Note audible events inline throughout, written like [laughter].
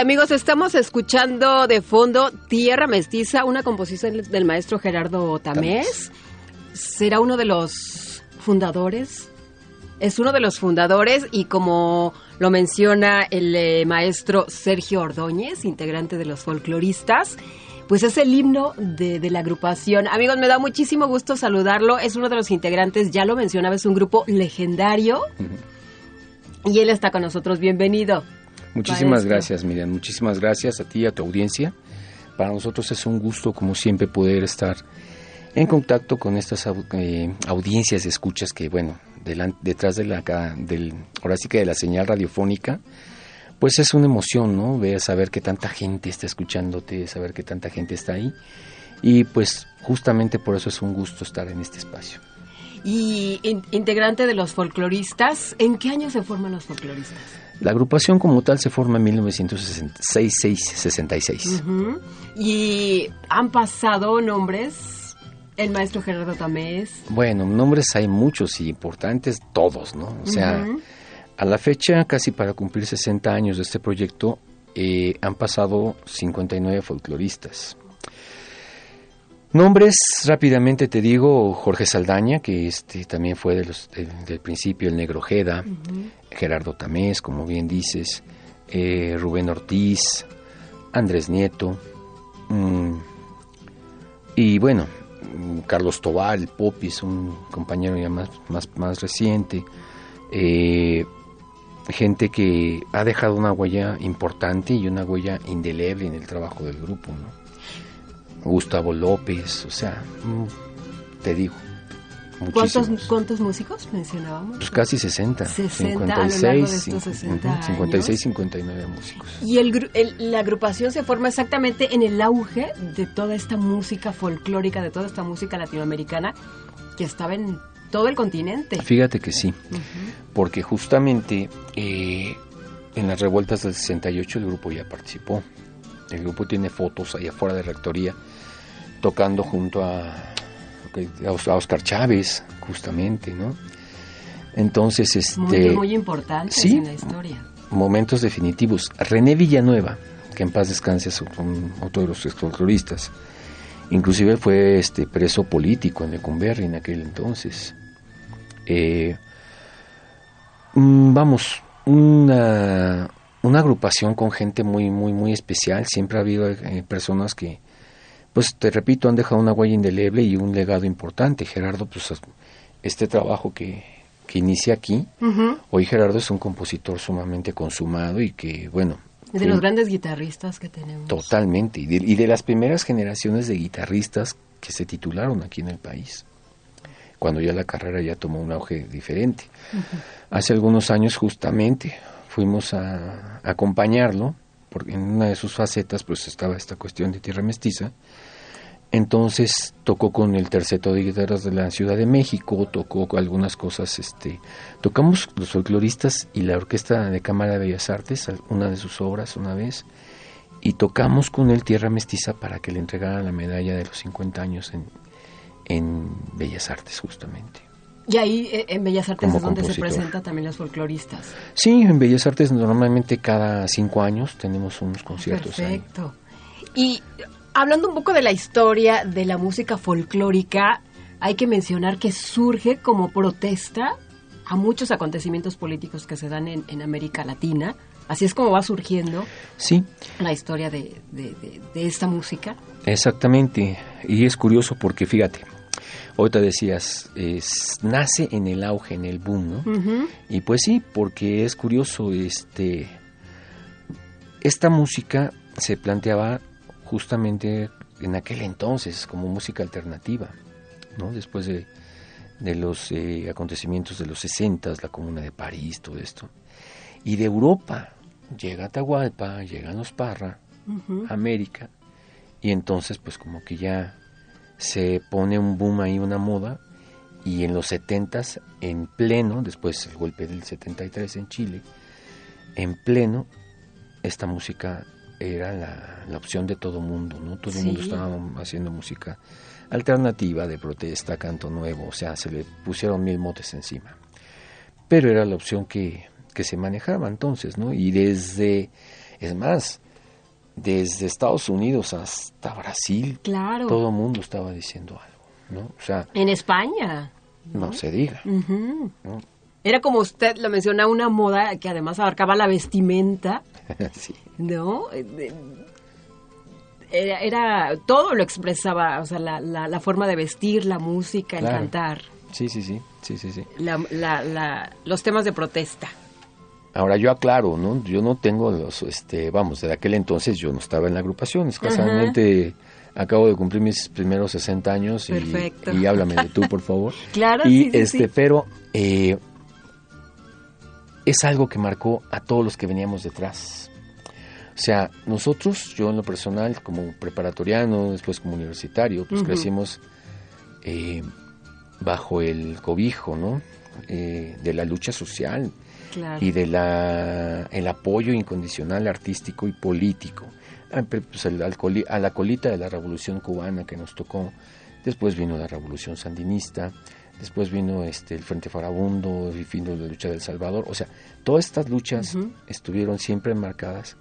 Amigos, estamos escuchando de fondo Tierra Mestiza, una composición del maestro Gerardo Tamés. Será uno de los fundadores. Es uno de los fundadores y como lo menciona el eh, maestro Sergio Ordóñez, integrante de los folcloristas, pues es el himno de, de, la agrupación. Amigos, me da muchísimo gusto saludarlo. Es uno de los integrantes, ya lo mencionaba, es un grupo legendario. Y él está con nosotros. Bienvenido. Muchísimas gracias, Miriam. Muchísimas gracias a ti y a tu audiencia. Para nosotros es un gusto, como siempre, poder estar en contacto con estas eh, audiencias escuchas que, bueno, detrás de la, del, ahora sí que de la señal radiofónica, pues es una emoción, ¿no? Ver, saber que tanta gente está escuchándote, saber que tanta gente está ahí. Y pues justamente por eso es un gusto estar en este espacio. Y integrante de los folcloristas, ¿en qué año se forman los folcloristas? La agrupación como tal se forma en 1966. ¿Y han pasado nombres? El maestro Gerardo Tamés. Bueno, nombres hay muchos y importantes, todos, ¿no? O sea, a la fecha, casi para cumplir 60 años de este proyecto, eh, han pasado 59 folcloristas. Nombres, rápidamente te digo, Jorge Saldaña, que este también fue de los, del principio el Negro Jeda, Gerardo Tamés, como bien dices, eh, Rubén Ortiz, Andrés Nieto, mm, y bueno, Carlos Tobal, Popis, un compañero ya más, más, más reciente, eh, gente que ha dejado una huella importante y una huella indeleble en el trabajo del grupo. Gustavo López, o sea, mm, te digo. ¿Cuántos, ¿Cuántos músicos mencionábamos? Pues casi 60. 60 56, 60 56, 59 músicos. Y el, la agrupación se forma exactamente en el auge de toda esta música folclórica, de toda esta música latinoamericana que estaba en todo el continente. Fíjate que sí, porque justamente eh, en las revueltas del 68 el grupo ya participó. El grupo tiene fotos allá afuera de Rectoría tocando junto a, a Oscar Chávez, justamente, ¿no? Entonces, este... Momentos muy importantes sí, en la historia. Momentos definitivos. René Villanueva, que en paz descanse, es otro de los folcloristas. Inclusive fue este preso político en Lecumberri en aquel entonces. Eh, mm, vamos, una, una agrupación con gente muy, muy, muy especial. Siempre ha habido eh, personas que, pues te repito, han dejado una huella indeleble y un legado importante. Gerardo, pues este trabajo que, que inicia aquí, hoy Gerardo es un compositor sumamente consumado y que, bueno... De los grandes guitarristas que tenemos. Totalmente, y de, y de, las primeras generaciones de guitarristas que se titularon aquí en el país, cuando ya la carrera ya tomó un auge diferente. Hace algunos años justamente fuimos a, acompañarlo, porque en una de sus facetas pues estaba esta cuestión de tierra mestiza. Entonces tocó con el terceto de guitarras de la Ciudad de México, tocó algunas cosas, este, tocamos los folcloristas y la Orquesta de Cámara de Bellas Artes, una de sus obras una vez, y tocamos con él Tierra Mestiza para que le entregaran la medalla de los 50 años en, en Bellas Artes justamente. Y ahí eh, en Bellas Artes es donde se presentan también los folcloristas. Sí, en Bellas Artes normalmente cada cinco años tenemos unos conciertos. Perfecto. Y hablando un poco de la historia de la música folclórica, hay que mencionar que surge como protesta a muchos acontecimientos políticos que se dan en, América Latina. Así es como va surgiendo sí. la historia de, de, esta música. Exactamente. Y es curioso porque, fíjate, Ahorita decías, nace en el auge, en el boom, ¿no? Y pues sí, porque es curioso, este, esta música se planteaba justamente en aquel entonces como música alternativa, ¿no? Después de, los eh, acontecimientos de los 60, la Comuna de París, todo esto. Y de Europa llega Atahualpa, llegan los Parra, América, y entonces pues como que ya se pone un boom ahí, una moda, y en los 70 en pleno, después el golpe del 73 en Chile, en pleno, esta música era la, opción de todo mundo, ¿no? Todo el mundo estaba haciendo música alternativa, de protesta, canto nuevo, o sea, se le pusieron mil motes encima. Pero era la opción que, que se manejaba entonces, ¿no? Y desde Es más, desde Estados Unidos hasta Brasil, claro. todo el mundo estaba diciendo algo, ¿no? O sea, en España. No, se diga. Era como usted lo menciona, una moda que además abarcaba la vestimenta. [laughs] sí. ¿No? Era, era, todo lo expresaba, o sea, la, la, forma de vestir, la música, el cantar. Sí, sí, sí, sí, sí, sí. los temas de protesta. Ahora yo aclaro, ¿no? Yo no tengo los, este, vamos, de aquel entonces yo no estaba en la agrupación, escasamente acabo de cumplir mis primeros 60 años y, y, háblame de tú, por favor. [laughs] claro, y, sí, este, pero eh, es algo que marcó a todos los que veníamos detrás. O sea, nosotros, yo en lo personal, como preparatoriano, después como universitario, pues crecimos eh, bajo el cobijo, ¿no? Eh, de la lucha social y de la el apoyo incondicional artístico y político Ah, pues, a la colita de la revolución cubana que nos tocó. Después vino la revolución sandinista, después vino este el Frente Farabundo, y vino la lucha del Salvador. O sea, todas estas luchas estuvieron siempre marcadas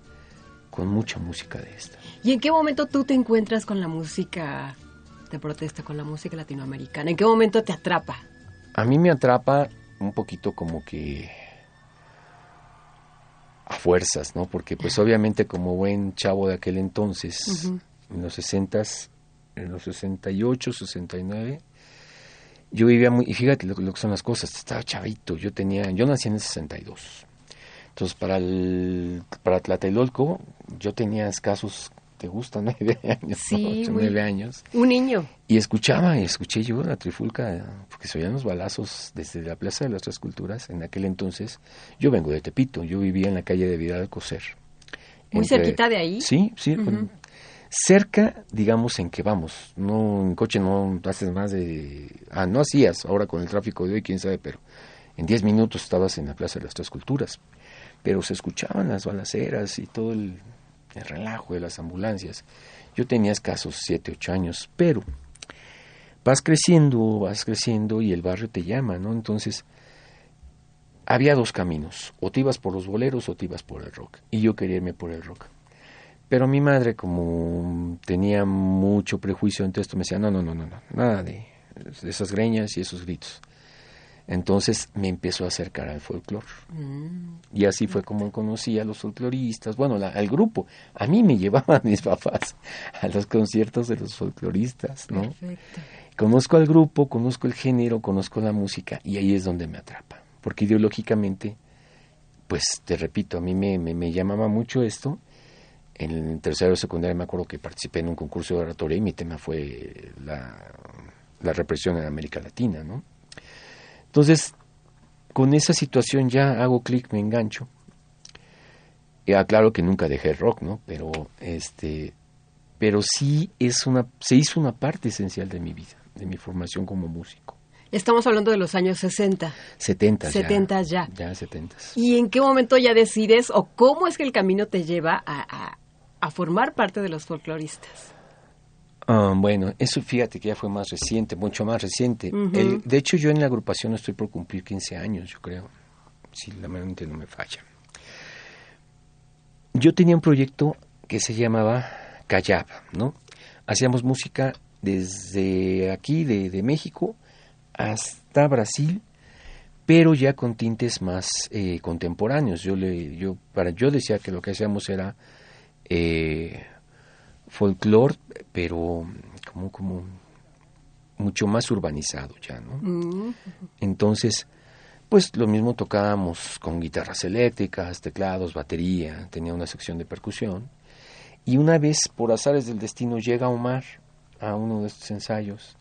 con mucha música de esta. ¿Y en qué momento tú te encuentras con la música de protesta, con la música latinoamericana? ¿En qué momento te atrapa? A mí me atrapa un poquito como que a fuerzas, ¿no? Porque pues obviamente como buen chavo de aquel entonces, en los 60 en los 68, 69, yo vivía muy, y fíjate lo, que son las cosas, estaba chavito, yo tenía, yo nací en el 62. Entonces para el, para Tlatelolco yo tenía escasos te gusta, [laughs] nueve años, sí, nueve años. Un niño. Y escuchaba, y escuché yo la trifulca, porque se oían los balazos desde la Plaza de las Tres Culturas, en aquel entonces. Yo vengo de Tepito, yo vivía en la calle de Vidal Coser. Muy cerquita de ahí. Sí, sí. cerca, digamos, en que vamos. No, en coche no haces más de... Ah, no hacías, ahora con el tráfico de hoy, quién sabe, pero en diez minutos estabas en la Plaza de las Tres Culturas. Pero se escuchaban las balaceras y todo el el relajo de las ambulancias. Yo tenía escasos siete, ocho años, pero vas creciendo, vas creciendo y el barrio te llama, ¿no? Entonces, había dos caminos, o te ibas por los boleros o te ibas por el rock, y yo quería irme por el rock. Pero mi madre, como tenía mucho prejuicio ante esto, me decía, no, no, no, no, no nada de, de esas greñas y esos gritos. Entonces me empezó a acercar al folclore. Mm. Y así fue como conocí a los folcloristas, bueno, al grupo. A mí me [laughs] llevaban mis papás a los conciertos de los folcloristas, ¿no? Perfecto. Conozco al grupo, conozco el género, conozco la música y ahí es donde me atrapa. Porque ideológicamente, pues te repito, a mí me, me, llamaba mucho esto. En el tercero de secundaria me acuerdo que participé en un concurso de oratoria y mi tema fue la, la represión en América Latina, ¿no? Entonces, con esa situación ya hago clic, me engancho. Y aclaro que nunca dejé el rock, ¿no? Pero este pero sí es una se hizo una parte esencial de mi vida, de mi formación como músico. Estamos hablando de los años 60. 70 70 ya. Ya, 70. ¿Y en qué momento ya decides o cómo es que el camino te lleva a, a formar parte de los folcloristas? Ah, bueno, eso fíjate que ya fue más reciente, mucho más reciente. de hecho, yo en la agrupación estoy por cumplir 15 años, yo creo, si la mente no me falla. Yo tenía un proyecto que se llamaba Callab, ¿no? Hacíamos música desde aquí, de, México, hasta Brasil, pero ya con tintes más eh, contemporáneos. Yo le, yo, para, yo decía que lo que hacíamos era eh, folclore, pero como, como mucho más urbanizado ya, ¿no? Mm. Entonces, pues lo mismo tocábamos con guitarras eléctricas, teclados, batería, tenía una sección de percusión. Y una vez, por azares del destino, llega Omar a uno de estos ensayos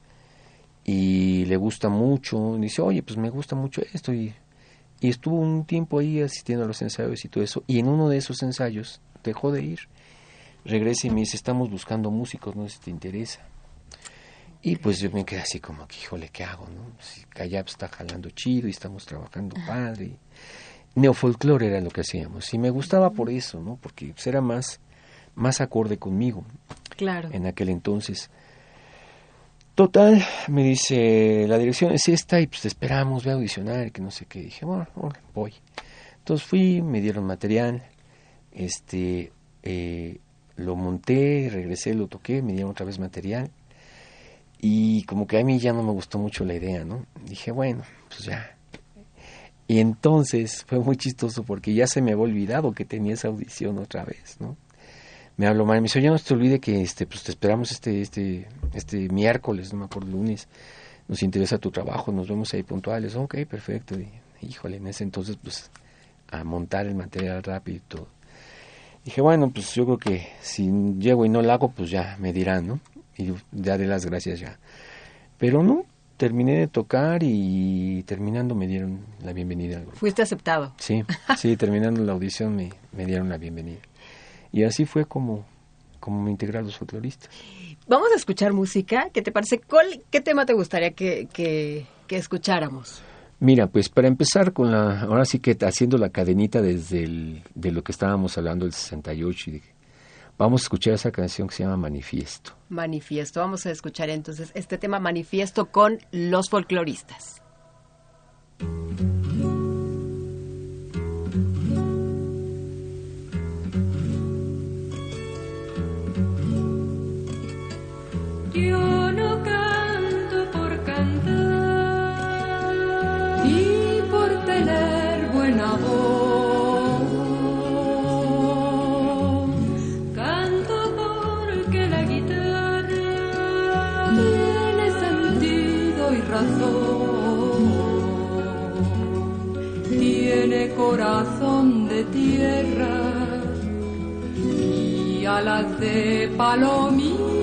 y le gusta mucho, dice, oye, pues me gusta mucho esto. Y, y estuvo un tiempo ahí asistiendo a los ensayos y todo eso. Y en uno de esos ensayos dejó de ir regresa y me dice, estamos buscando músicos, no sé si te interesa. Y pues yo me quedé así como que, híjole, ¿qué hago? No? Si Callab está jalando chido y estamos trabajando padre. Neofolclore era lo que hacíamos. Y me gustaba por eso, ¿no? Porque pues, era más, más acorde conmigo. Claro. En aquel entonces. Total, me dice, la dirección es esta y pues te esperamos, voy a audicionar que no sé qué. dije, bueno, voy. Entonces fui, me dieron material este, eh, lo monté, regresé, lo toqué, me dieron otra vez material y como que a mí ya no me gustó mucho la idea, ¿no? Dije, bueno, pues ya. Y entonces [laughs] fue muy chistoso porque ya se me había olvidado que tenía esa audición otra vez, ¿no? Me habló mal, me dice, ya no te olvide que este, pues te esperamos este, este, este miércoles, no me acuerdo, lunes, nos interesa tu trabajo, nos vemos ahí puntuales, ok, perfecto, y, híjole, en ese entonces pues a montar el material rápido y todo. Dije, bueno, pues yo creo que si llego y no lo hago, pues ya me dirán, ¿no? Y ya de las gracias ya. Pero no, terminé de tocar y terminando me dieron la bienvenida al grupo. Fuiste aceptado. Sí, sí, terminando la audición me, me dieron la bienvenida. Y así fue como, como me integré a los folcloristas. Vamos a escuchar música. ¿Qué te parece? ¿Qué tema te gustaría que, que, que escucháramos? Mira, pues para empezar con la, ahora sí que haciendo la cadenita desde el, de lo que estábamos hablando el 68 y vamos a escuchar esa canción que se llama Manifiesto. Manifiesto, vamos a escuchar entonces este tema Manifiesto con los folcloristas. De tierra y alas de palomita.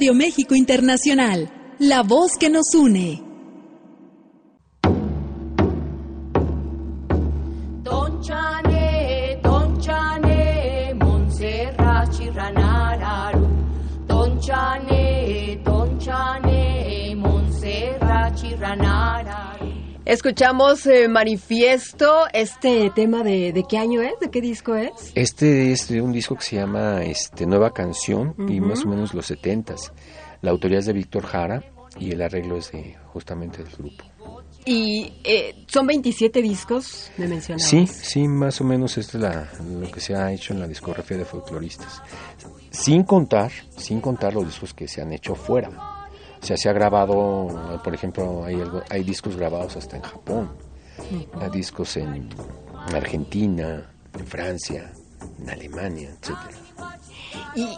Radio México Internacional, la voz que nos une. Escuchamos eh, Manifiesto, este tema de, de qué año es, de qué disco es. Este es de un disco que se llama este, Nueva Canción y más o menos los setentas. La autoría es de Víctor Jara y el arreglo es de justamente del grupo. Y eh, son 27 discos, me mencionabas. Sí, sí, más o menos esto es la, lo que se ha hecho en la discografía de folcloristas. Sin contar, sin contar los discos que se han hecho fuera. Sea, se ha grabado, por ejemplo, hay, algo- hay discos grabados hasta en Japón, hay discos en Argentina, en Francia, en Alemania, etcétera. Y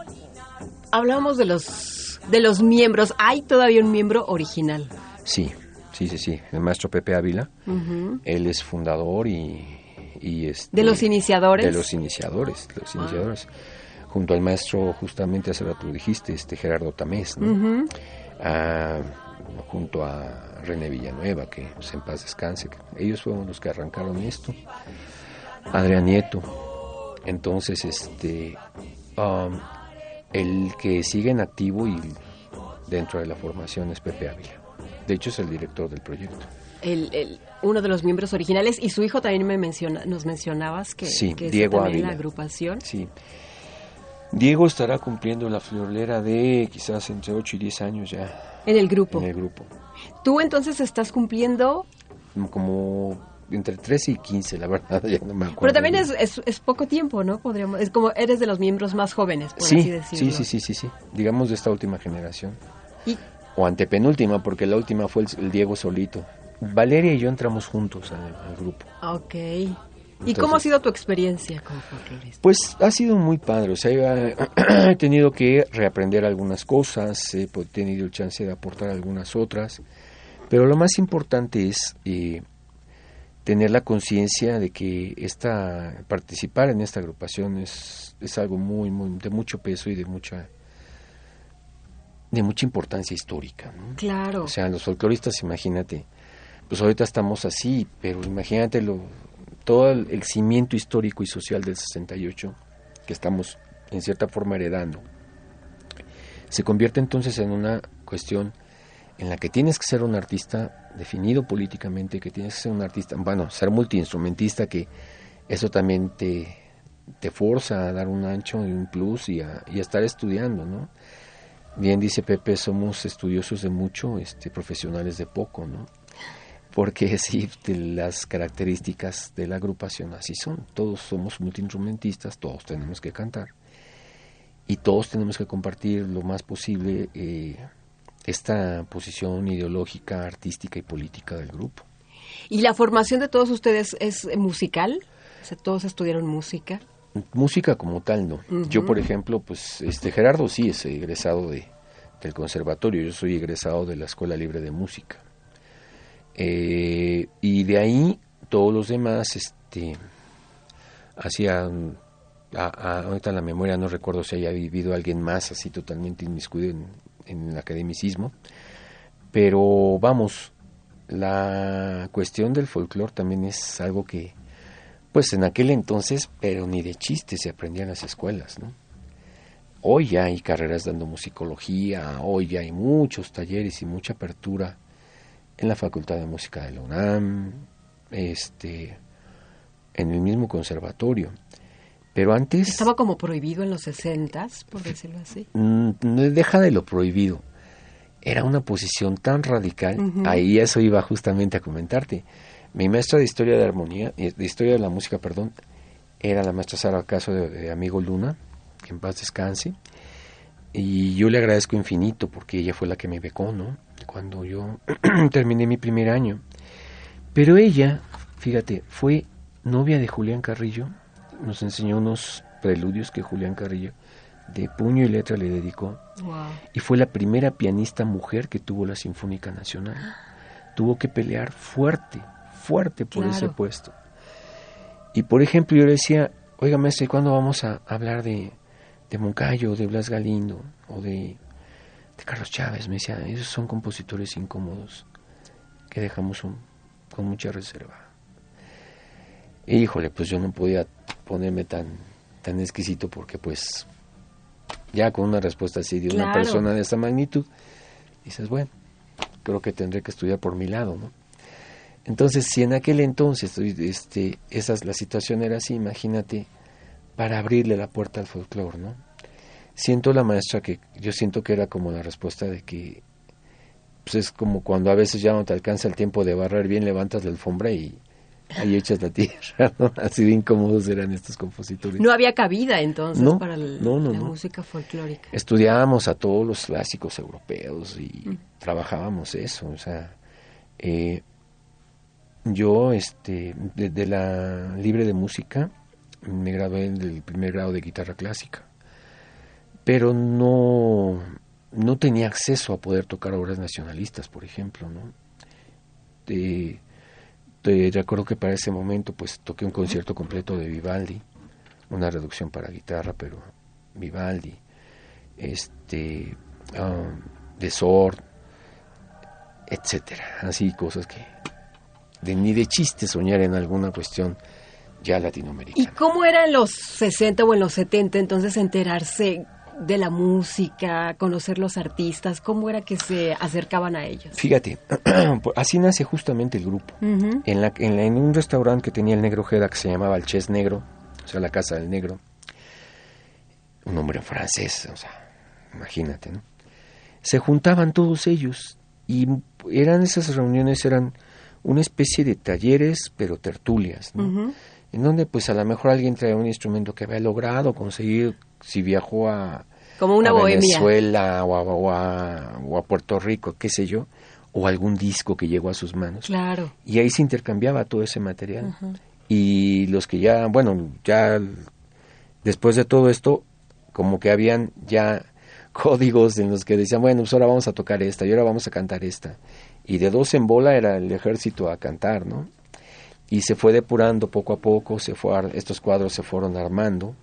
hablábamos de los, de los miembros. ¿Hay todavía un miembro original? Sí, sí, sí, sí. El maestro Pepe Ávila, él es fundador y, y este, ¿De los iniciadores? De los iniciadores, de los iniciadores. Junto al maestro, justamente hace rato dijiste, este Gerardo Tamés, ¿no? Junto a René Villanueva, que pues, en paz descanse. Ellos fueron los que arrancaron esto. Adrián Nieto. Entonces, este, um, el que sigue en activo y dentro de la formación es Pepe Ávila. De hecho, es el director del proyecto. El, el- uno de los miembros originales y su hijo también me menciona, nos mencionabas que, Sí, que está Diego también en la Ávila. agrupación. Sí. Diego estará cumpliendo la friolera de quizás entre 8 y 10 años ya En el grupo. en el grupo. Tú entonces estás cumpliendo, Como entre 13 y 15, la verdad, [laughs] ya no me acuerdo. pero también es, es, es poco tiempo, ¿no? Podríamos, es como eres de los miembros más jóvenes, por Sí, así decirlo. sí, sí, sí, sí, sí. Digamos de esta última generación. Y O antepenúltima, porque la última fue el, el Diego solito. Valeria y yo entramos juntos al, al grupo. Ok. ¿Y cómo ha sido tu experiencia como folclorista? Pues ha sido muy padre, o sea, [clears throat] he tenido que reaprender algunas cosas, he tenido el chance de aportar algunas otras, pero lo más importante es eh, tener la conciencia de que esta participar en esta agrupación es, es algo muy, muy de mucho peso y de mucha de mucha importancia histórica. ¿no? Claro. O sea, los folcloristas, imagínate, pues ahorita estamos así, pero imagínate lo, todo el, cimiento histórico y social del 68 que estamos en cierta forma heredando. Se convierte entonces en una cuestión en la que tienes que ser un artista definido políticamente, que tienes que ser un artista, bueno, ser multiinstrumentista, que eso también te, te forza a dar un ancho y un plus y a, y a estar estudiando, ¿no? Bien dice Pepe, somos estudiosos de mucho, este, profesionales de poco, ¿no? Porque [laughs] sí, las características de la agrupación así son. Todos somos multiinstrumentistas, todos tenemos que cantar y todos tenemos que compartir lo más posible eh, esta posición ideológica, artística y política del grupo. ¿Y la formación de todos ustedes es musical? O sea, todos estudiaron música. Música como tal, no. Yo, por ejemplo, pues este Gerardo sí es egresado de, del conservatorio, yo soy egresado de la Escuela Libre de Música. Eh, y de ahí todos los demás, este, hacían, a- ahorita en la memoria no recuerdo si haya vivido alguien más así totalmente inmiscuido en, el academicismo, pero vamos, la cuestión del folclore también es algo que, pues en aquel entonces, pero ni de chiste se aprendía en las escuelas. Hoy ya hay carreras dando musicología, hoy ya hay muchos talleres y mucha apertura en la Facultad de Música de la UNAM, este, en el mismo conservatorio. Pero antes Estaba como prohibido en los 60 por decirlo así. mm, deja de lo prohibido. Era una posición tan radical, ahí eso iba justamente a comentarte. Mi maestra de historia de armonía, eh, de historia de la música, perdón, era la maestra Sara Caso de, de Amigo Luna, que en paz descanse. Y yo le agradezco infinito porque ella fue la que me becó, ¿no? Cuando yo [clears throat] terminé mi primer año. Pero ella, fíjate, fue novia de Julián Carrillo, nos enseñó unos preludios que Julián Carrillo de puño y letra le dedicó Wow. y fue la primera pianista mujer que tuvo la Sinfónica Nacional. Tuvo que pelear fuerte, fuerte por ese puesto. Y por ejemplo, yo le decía, oiga maestro, ¿y cuándo vamos a hablar de, de Moncayo, de Blas Galindo, o de de Carlos Chávez. Me decía, esos son compositores incómodos que dejamos un- con mucha reserva. Y, híjole, pues yo no podía ponerme tan, tan exquisito porque pues ya con una respuesta así de una persona de esa magnitud, dices, bueno, creo que tendré que estudiar por mi lado, ¿no? Entonces, si en aquel entonces este, esas, la situación era así, imagínate, para abrirle la puerta al folclore, ¿no? Siento la maestra que yo siento que era como la respuesta de que pues es como cuando a veces ya no te alcanza el tiempo de barrer bien, levantas la alfombra y ahí echas la tierra, ¿no? [laughs] Así de incómodos eran estos compositores. No había cabida entonces No, para el- no, no, la música folclórica. Estudiábamos a todos los clásicos europeos y trabajábamos eso, o sea, eh, yo, este, desde la libre de música, me gradué del primer grado de guitarra clásica, pero no, no tenía acceso a poder tocar obras nacionalistas, por ejemplo, ¿no? Recuerdo que para ese momento, pues, toqué un concierto completo de Vivaldi, una reducción para guitarra, pero Vivaldi, este, ah, de Sord, etcétera, así cosas que de, ni de chiste soñar en alguna cuestión ya ¿Y latinoamericana. cómo era en los 60 o en los 70 entonces enterarse de la música, conocer los artistas? ¿Cómo era que se acercaban a ellos? Fíjate, [clears throat] así nace justamente el grupo. En, la, en, la- en un restaurante que tenía el Negro Jeda que se llamaba el Ches Negro, o sea, la Casa del Negro, un nombre en francés, o sea, imagínate, ¿no? Se juntaban todos ellos y eran esas reuniones, eran una especie de talleres, pero tertulias, ¿no? En donde pues a lo mejor alguien traía un instrumento que había logrado conseguir si viajó a, Como una a. Venezuela o a, o a- o a Puerto Rico, qué sé yo, o algún disco que llegó a sus manos. Claro. Y ahí se intercambiaba todo ese material. Y los que ya, bueno, ya después de todo esto, como que habían ya [laughs] códigos en los que decían, bueno, pues ahora vamos a tocar esta y ahora vamos a cantar esta. Y de dos en bola era el ejército a cantar, ¿no? Y se fue depurando poco a poco, se fue estos cuadros se fueron armando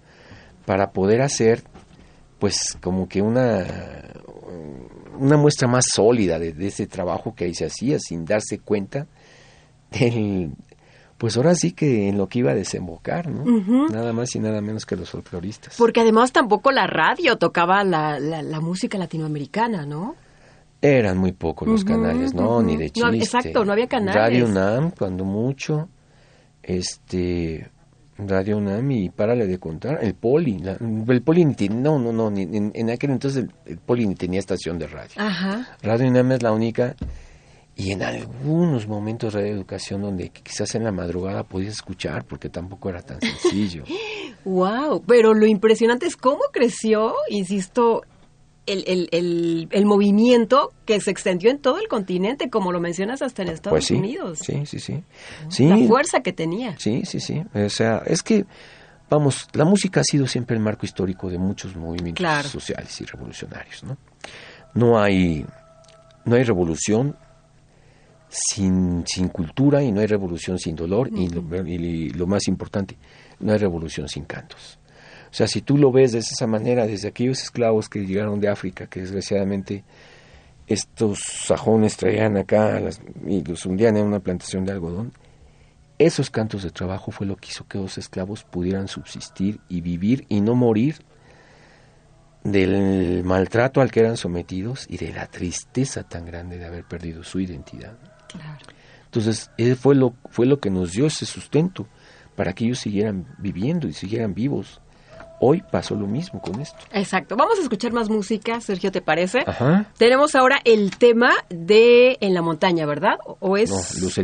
para poder hacer, pues, como que una una muestra más sólida de, de ese trabajo que ahí se hacía sin darse cuenta del pues ahora sí que en lo que iba a desembocar, ¿no? Nada más y nada menos que los folcloristas. Porque además tampoco la radio tocaba la, la, la música latinoamericana, ¿no? Eran muy pocos los canales, ¿no? Ni de No, chiste. exacto, no había canales. Radio UNAM, cuando mucho, este, Radio UNAM y párale de contar, el Poli, la- el Poli ni ten- no, no, no, ni- en, en aquel entonces el, el Poli ni tenía estación de radio. Ajá. Radio UNAM es la única y en algunos momentos Radio Educación donde quizás en la madrugada podías escuchar porque tampoco era tan sencillo. [gasps] Wow, pero lo impresionante es cómo creció, insisto, el, el, el, el movimiento que se extendió en todo el continente, como lo mencionas hasta en Estados pues sí, Unidos. sí, sí, sí. La fuerza que tenía. Sí, sí, sí. O sea, es que, vamos, la música ha sido siempre el marco histórico de muchos movimientos Claro. sociales y revolucionarios, ¿no? No hay, no hay revolución sin, sin cultura y no hay revolución sin dolor y, lo, y lo más importante, no hay revolución sin cantos. O sea, si tú lo ves de esa manera, desde aquellos esclavos que llegaron de África, que desgraciadamente estos sajones traían acá las- y los hundían en una plantación de algodón, esos cantos de trabajo fue lo que hizo que los esclavos pudieran subsistir y vivir y no morir del maltrato al que eran sometidos y de la tristeza tan grande de haber perdido su identidad. Claro. Entonces, él fue lo, fue lo que nos dio ese sustento para que ellos siguieran viviendo y siguieran vivos. Hoy pasó lo mismo con esto. Exacto. Vamos a escuchar más música, Sergio, ¿te parece? Ajá. Tenemos ahora el tema de En la montaña, ¿verdad? ¿O- ¿O es No,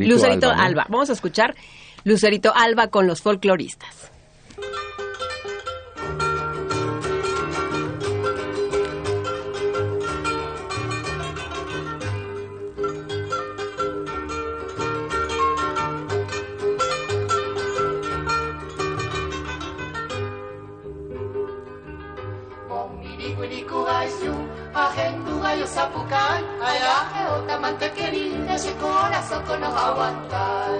Lucerito Alba, ¿no? Vamos a escuchar Lucerito Alba con los folcloristas. Agendu gaio zapukan, Ayaje ota mantequerita, ese corazón no va a aguantar.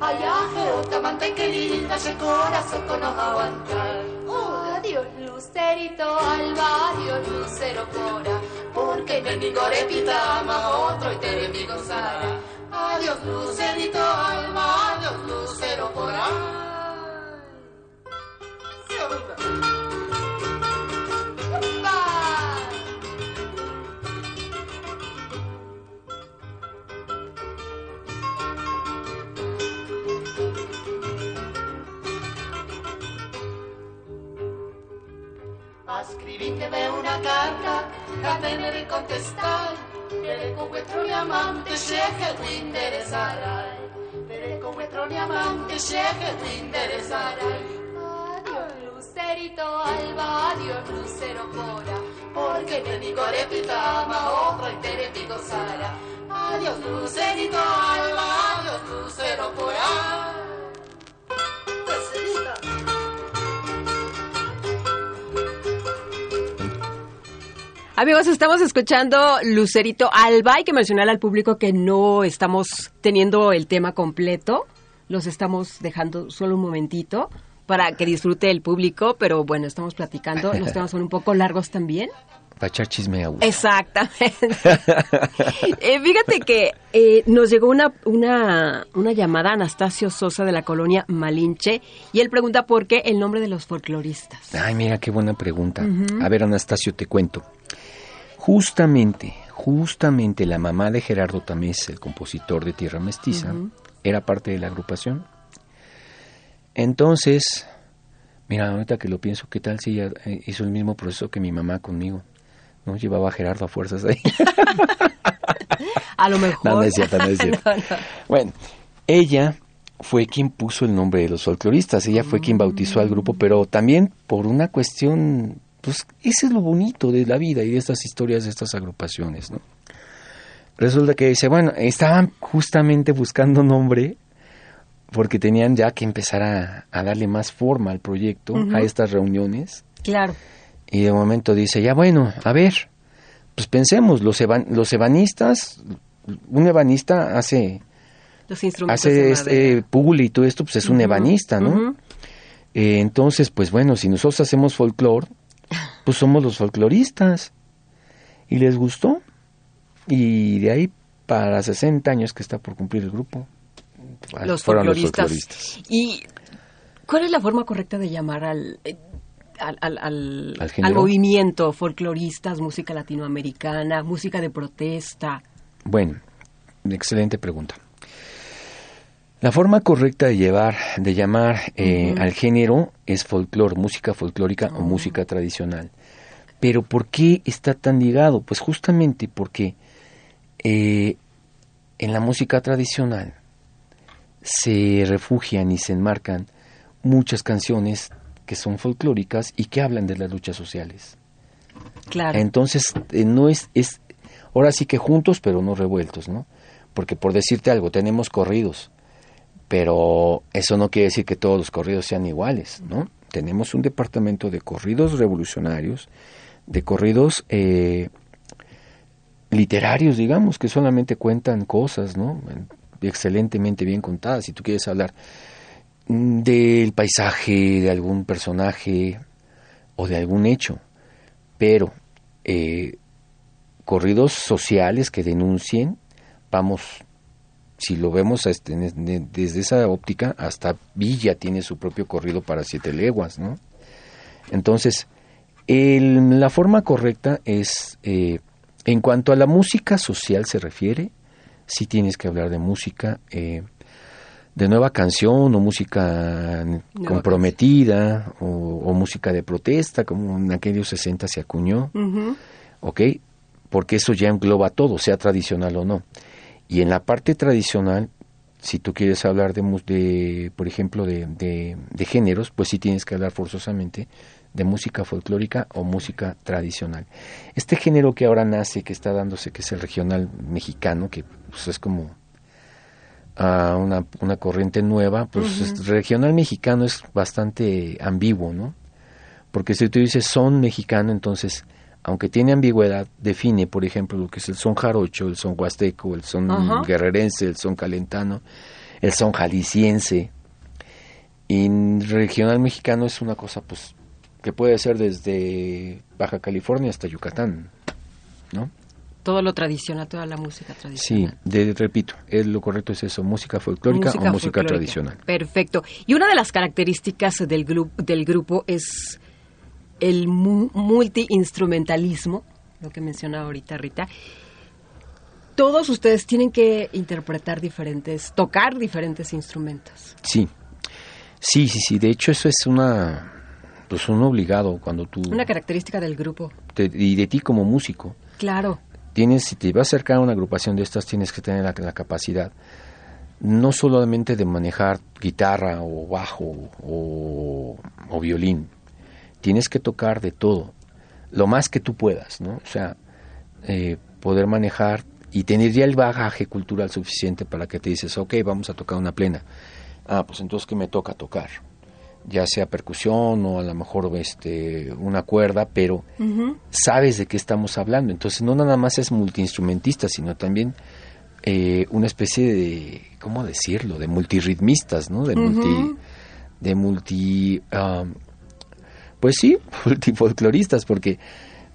Ayaje ota mantequerita, ese corazón no va a aguantar. Oh, adiós Lucerito Alba, adiós Lucero Cora, porque me nigore pitama, otro y mi gozara. Adiós lucerito alma, adiós lucero por ahí. Escribíteme una carta, capene de contestar. Veré con vuestro diamante, cheque tu interesará. Veré con vuestro diamante, cheque tu interesará. Adiós, lucerito alba, adiós, lucero fora. Porque me digo repitama, otra entere mi gozara. Adiós, lucerito alba, adiós, lucero fora. Amigos, estamos escuchando Lucerito Alba. Hay que mencionar al público que no estamos teniendo el tema completo. Los estamos dejando solo un momentito para que disfrute el público, pero bueno, estamos platicando. Los temas son un poco largos también. Para echar chisme a gusto. Exactamente. [laughs] Eh, fíjate que eh, nos llegó una, una, una llamada a Anastasio Sosa de la colonia Malinche y él pregunta por qué el nombre de los folcloristas. Ay, mira, qué buena pregunta. A ver, Anastasio, te cuento. Justamente, justamente la mamá de Gerardo Tamés, el compositor de Tierra Mestiza, era parte de la agrupación. Entonces, mira, ahorita que lo pienso, ¿qué tal si ella eh, hizo el mismo proceso que mi mamá conmigo? ¿No? Llevaba a Gerardo a fuerzas ahí. [laughs] A lo mejor. No, no es cierto, no es [laughs] cierto. No, no. Bueno, ella fue quien puso el nombre de los folcloristas, ella fue quien bautizó al grupo, pero también por una cuestión, pues ese es lo bonito de la vida y de estas historias, de estas agrupaciones, ¿no? Resulta que dice, bueno, estaban justamente buscando nombre porque tenían ya que empezar a, a darle más forma al proyecto, a estas reuniones. Claro. Y de momento dice, ya bueno, a ver, pues pensemos, los, evan- los ebanistas, un ebanista hace, Los instrumentos hace este puzzle y todo esto, pues es un ebanista, ¿no? Eh, entonces, pues bueno, si nosotros hacemos folclore, pues somos los folcloristas. Y les gustó. Y de ahí para 60 años que está por cumplir el grupo, Los fueron folcloristas. los folcloristas. ¿Y cuál es la forma correcta de llamar al, eh, al, al, al movimiento? Folcloristas, música latinoamericana, música de protesta. Bueno, excelente pregunta. La forma correcta de llevar, de llamar eh, al género es folclore, música folclórica o música tradicional. Pero ¿por qué está tan ligado? Pues justamente porque eh, en la música tradicional se refugian y se enmarcan muchas canciones que son folclóricas y que hablan de las luchas sociales. Claro. Entonces, eh, no es, es, ahora sí que juntos, pero no revueltos, ¿no? Porque por decirte algo, tenemos corridos, pero eso no quiere decir que todos los corridos sean iguales, ¿no? Tenemos un departamento de corridos revolucionarios, de corridos eh, literarios, digamos, que solamente cuentan cosas, ¿no? Excelentemente bien contadas. Si tú quieres hablar mm, del paisaje, de algún personaje o de algún hecho, pero eh, corridos sociales que denuncien, vamos, si lo vemos este, desde esa óptica, hasta Villa tiene su propio corrido para siete leguas, ¿no? Entonces, el- la forma correcta es, eh, en cuanto a la música social se refiere, sí tienes que hablar de música eh, de nueva canción o música comprometida o, o música de protesta, como en aquellos 60 se acuñó. ¿ok? Porque eso ya engloba todo, sea tradicional o no. Y en la parte tradicional, si tú quieres hablar de, de por ejemplo, de, de- de géneros, pues sí tienes que hablar forzosamente de música folclórica o música tradicional. Este género que ahora nace, que está dándose, que es el regional mexicano, que pues, es como ah, una, una corriente nueva, pues es- regional mexicano es bastante ambiguo, ¿no? Porque si tú dices son mexicano, entonces, aunque tiene ambigüedad, define, por ejemplo, lo que es el son jarocho, el son huasteco, el son guerrerense, el son calentano, el son jalisciense. Y regional mexicano es una cosa, pues, que puede ser desde Baja California hasta Yucatán. ¿no? Todo lo tradicional, toda la música Sí, tradicional. de, repito, es, lo correcto es eso, música folclórica o música folclórica. tradicional. Perfecto. Y una de las características del, grupo del grupo es el mu- multiinstrumentalismo, lo que mencionaba ahorita Rita. Todos ustedes tienen que interpretar diferentes, tocar diferentes instrumentos. Sí, sí, sí, sí. De hecho, eso es una, pues un obligado cuando tú Una característica del grupo. te- y de ti como músico Claro. tienes, si te vas a acercar a una agrupación de estas, tienes que tener la, la capacidad no solamente de manejar guitarra o bajo o, o violín, tienes que tocar de todo, lo más que tú puedas, ¿no? O sea, eh, poder manejar y tener ya el bagaje cultural suficiente para que te dices, ok, vamos a tocar una plena. Ah, pues entonces, ¿qué me toca tocar? Ya sea percusión o a lo mejor este, una cuerda, pero sabes de qué estamos hablando. Entonces, no nada más es multiinstrumentista, sino también eh, una especie de, ¿cómo decirlo? De multirritmistas, ¿no? De multi, de multi, um, pues sí, [laughs] multifolcloristas, porque,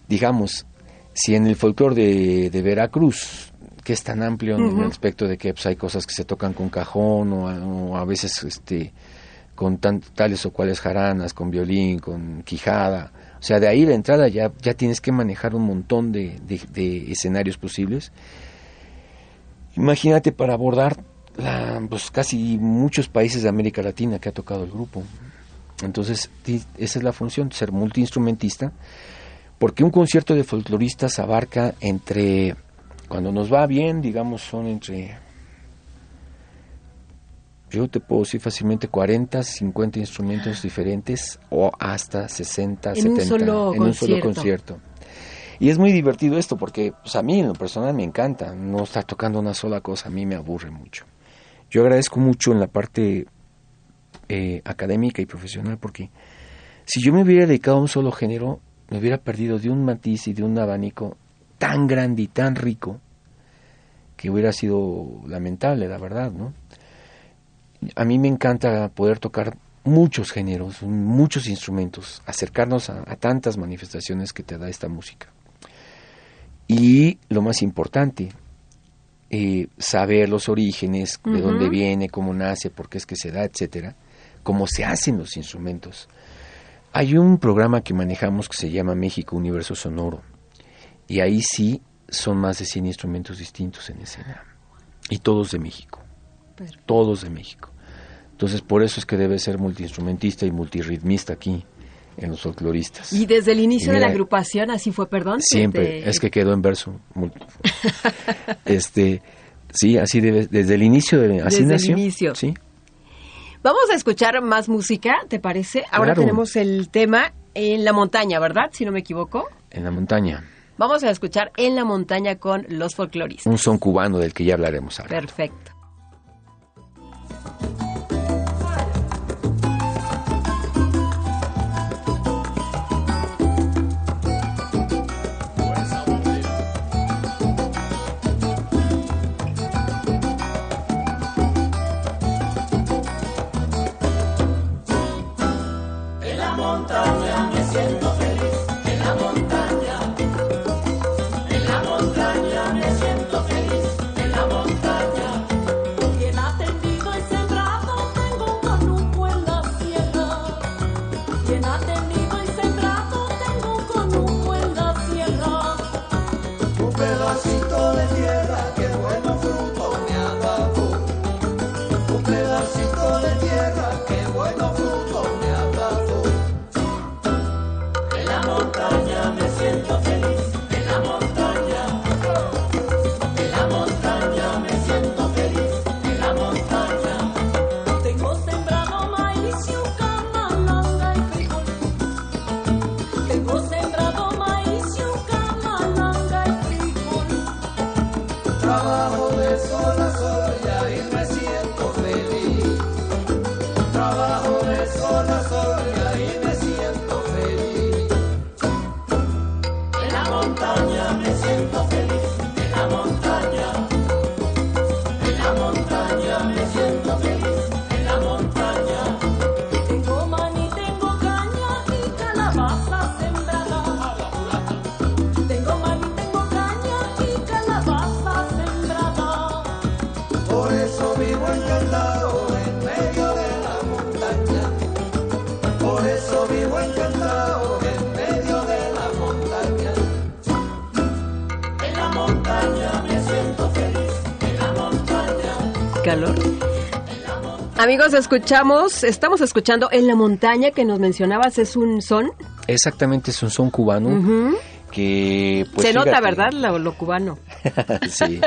digamos, si en el folclore de, de Veracruz, que es tan amplio en el aspecto de que pues, hay cosas que se tocan con cajón o a, o a veces este con tan- tales o cuales jaranas, con violín, con quijada. O sea, de ahí la entrada ya, ya tienes que manejar un montón de, de- de escenarios posibles. Imagínate para abordar la, pues, casi muchos países de América Latina que ha tocado el grupo. Entonces, esa es la función, ser multiinstrumentista, porque un concierto de folcloristas abarca entre, cuando nos va bien, digamos, son entre, yo te puedo decir fácilmente 40, 50 instrumentos diferentes o hasta 60, En un 70 solo en un solo concierto. concierto. Y es muy divertido esto porque pues, a mí en lo personal me encanta no estar tocando una sola cosa, a mí me aburre mucho. Yo agradezco mucho en la parte eh, académica y profesional porque si yo me hubiera dedicado a un solo género, me hubiera perdido de un matiz y de un abanico tan grande y tan rico que hubiera sido lamentable, la verdad, ¿no? A mí me encanta poder tocar muchos géneros, muchos instrumentos, acercarnos a, a tantas manifestaciones que te da esta música. Y lo más importante, eh, saber los orígenes, de dónde viene, cómo nace, por qué es que se da, etcétera, cómo se hacen los instrumentos. Hay un programa que manejamos que se llama México Universo Sonoro, y ahí sí son más de 100 instrumentos distintos en escena, y todos de México, Perfecto. todos de México. Entonces, por eso es que debe ser multiinstrumentista y multirritmista aquí, en los folcloristas. Y desde el inicio de la agrupación, así fue, perdón. Siempre, este, es que quedó en verso. [laughs] este, sí, así debe, desde el inicio, de, así Desde el inicio. Sí, Vamos a escuchar más música, ¿te parece? Ahora Claro. tenemos el tema En la montaña, ¿verdad? Si no me equivoco. en la montaña. Vamos a escuchar En la montaña con los folcloristas. Un son cubano del que ya hablaremos ahora. Perfecto. Trabajo de calor. Amigos, escuchamos, estamos escuchando En la montaña que nos mencionabas, es un son. Exactamente, es un son cubano que... pues, Se nota, ¿verdad? Lo, lo cubano. [laughs] sí.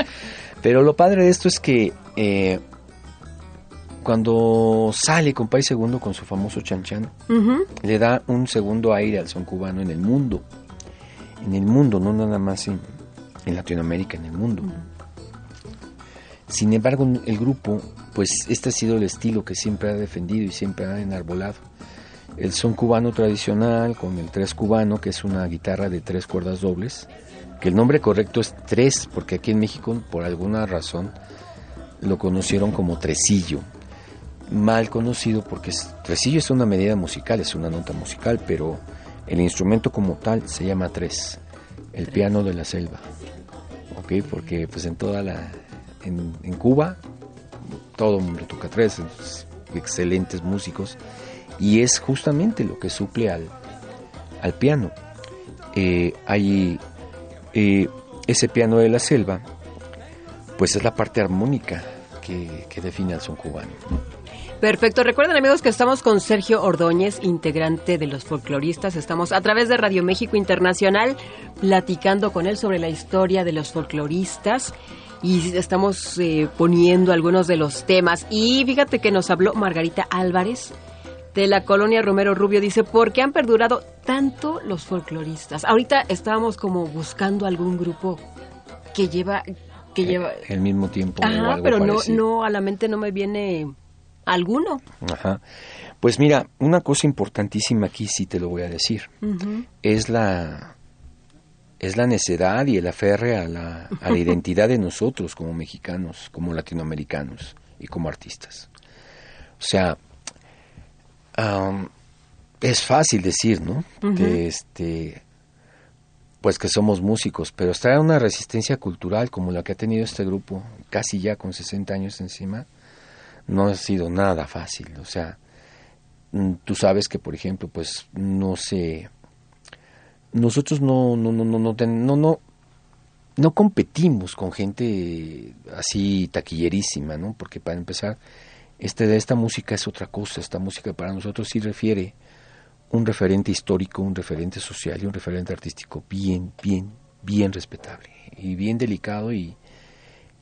Pero lo padre de esto es que eh, cuando sale con País Segundo con su famoso Chan Chan, Ujú. le da un segundo aire al son cubano en el mundo. En el mundo, no nada más en, en Latinoamérica, en el mundo. Sin embargo, el grupo, pues este ha sido el estilo que siempre ha defendido y siempre ha enarbolado. El son cubano tradicional con el tres cubano, que es una guitarra de tres cuerdas dobles, que el nombre correcto es tres, porque aquí en México, por alguna razón, lo conocieron como tresillo. Mal conocido porque es- tresillo es una medida musical, es una nota musical, pero el instrumento como tal se llama tres, el piano de la selva. ¿ok? Porque pues en toda la... En, Cuba todo mundo toca tres, es- excelentes músicos, y es justamente lo que suple al, al piano. Eh, eh, ese piano de la selva, pues es la parte armónica que, define al son cubano. ¿no? Perfecto. Recuerden, amigos, que estamos con Sergio Ordóñez, integrante de los folcloristas. Estamos a través de Radio México Internacional platicando con él sobre la historia de los folcloristas y estamos eh, poniendo algunos de los temas. Y fíjate que nos habló Margarita Álvarez de la colonia Romero Rubio. Dice, ¿por qué han perdurado tanto los folcloristas? Ahorita estábamos como buscando algún grupo que lleva... Que lleva... El mismo tiempo o Ajá, algo pero no, parecido. no, a la mente no me viene alguno. Ajá. Pues mira, una cosa importantísima aquí sí te lo voy a decir. Es la es la necedad y el aferre a la, a la identidad de nosotros como mexicanos, como latinoamericanos y como artistas. O sea, es fácil decir, ¿no? Que este pues que somos músicos, pero estar en una resistencia cultural como la que ha tenido este grupo, casi ya con 60 años encima, no ha sido nada fácil. O sea, mm, tú sabes que, por ejemplo, pues no sé, nosotros no, no, no, no, no, no, no, no competimos con gente así taquillerísima, ¿no? Porque para empezar, este, esta música es otra cosa. Esta música para nosotros sí refiere un referente histórico, un referente social y un referente artístico bien, bien, bien respetable y bien delicado y,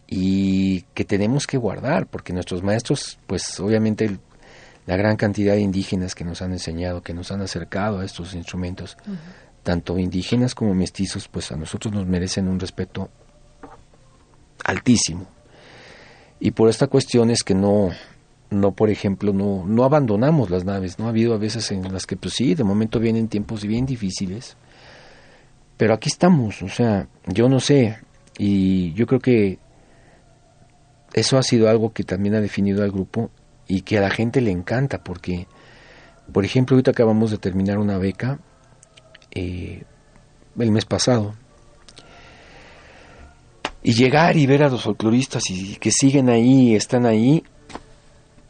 y que tenemos que guardar, porque nuestros maestros, pues obviamente la gran cantidad de indígenas que nos han enseñado, que nos han acercado a estos instrumentos, tanto indígenas como mestizos, pues a nosotros nos merecen un respeto altísimo. Y por esta cuestión es que no, no por ejemplo, no, no abandonamos las naves, ¿no? Ha habido a veces en las que, pues sí, de momento vienen tiempos bien difíciles, pero aquí estamos, o sea, yo no sé, y yo creo que eso ha sido algo que también ha definido al grupo y que a la gente le encanta, porque, por ejemplo, ahorita acabamos de terminar una beca eh, el mes pasado, y llegar y ver a los folcloristas y que siguen ahí, están ahí,